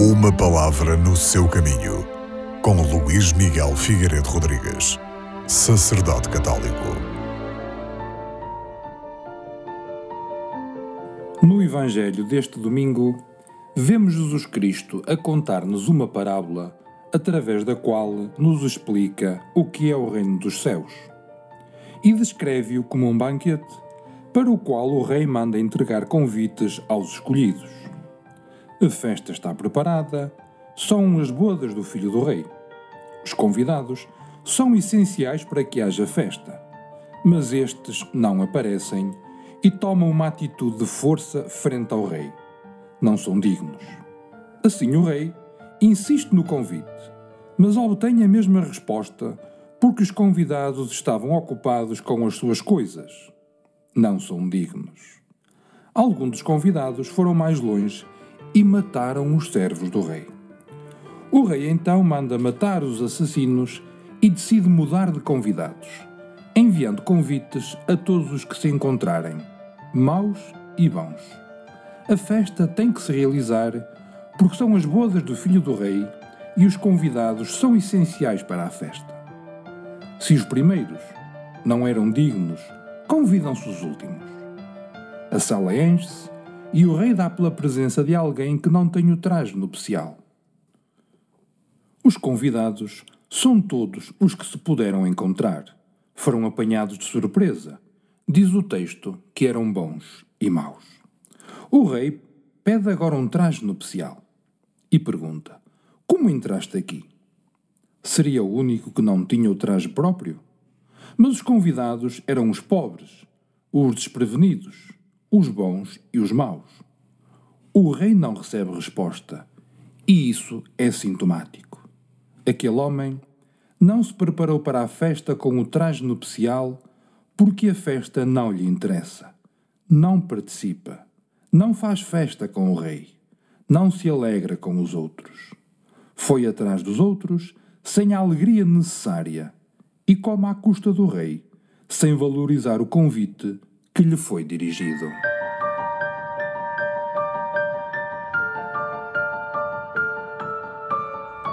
Uma palavra no seu caminho, com Luís Miguel Figueiredo Rodrigues, sacerdote católico. No Evangelho deste domingo, vemos Jesus Cristo a contar-nos uma parábola através da qual nos explica o que é o reino dos céus e descreve-o como um banquete para o qual o rei manda entregar convites aos escolhidos. A festa está preparada, são as bodas do filho do rei. Os convidados são essenciais para que haja festa, mas estes não aparecem e tomam uma atitude de força frente ao rei. Não são dignos. Assim o rei insiste no convite, mas obtém a mesma resposta porque os convidados estavam ocupados com as suas coisas. Não são dignos. Alguns dos convidados foram mais longe e mataram os servos do rei. O rei então manda matar os assassinos e decide mudar de convidados, enviando convites a todos os que se encontrarem, maus e bons. A festa tem que se realizar porque são as bodas do filho do rei e os convidados são essenciais para a festa. Se os primeiros não eram dignos, convidam-se os últimos. A sala enche-se e o rei dá pela presença de alguém que não tem o traje nupcial. Os convidados são todos os que se puderam encontrar. Foram apanhados de surpresa. Diz o texto que eram bons e maus. O rei pede agora um traje nupcial e pergunta: Como entraste aqui? Seria o único que não tinha o traje próprio? Mas os convidados eram os pobres, os desprevenidos, os bons e os maus. O rei não recebe resposta, e isso é sintomático. Aquele homem não se preparou para a festa com o traje nupcial porque a festa não lhe interessa. Não participa, não faz festa com o rei, não se alegra com os outros. Foi atrás dos outros sem a alegria necessária e como à custa do rei, sem valorizar o convite que lhe foi dirigido.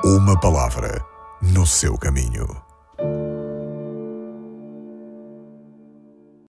Uma palavra no seu caminho.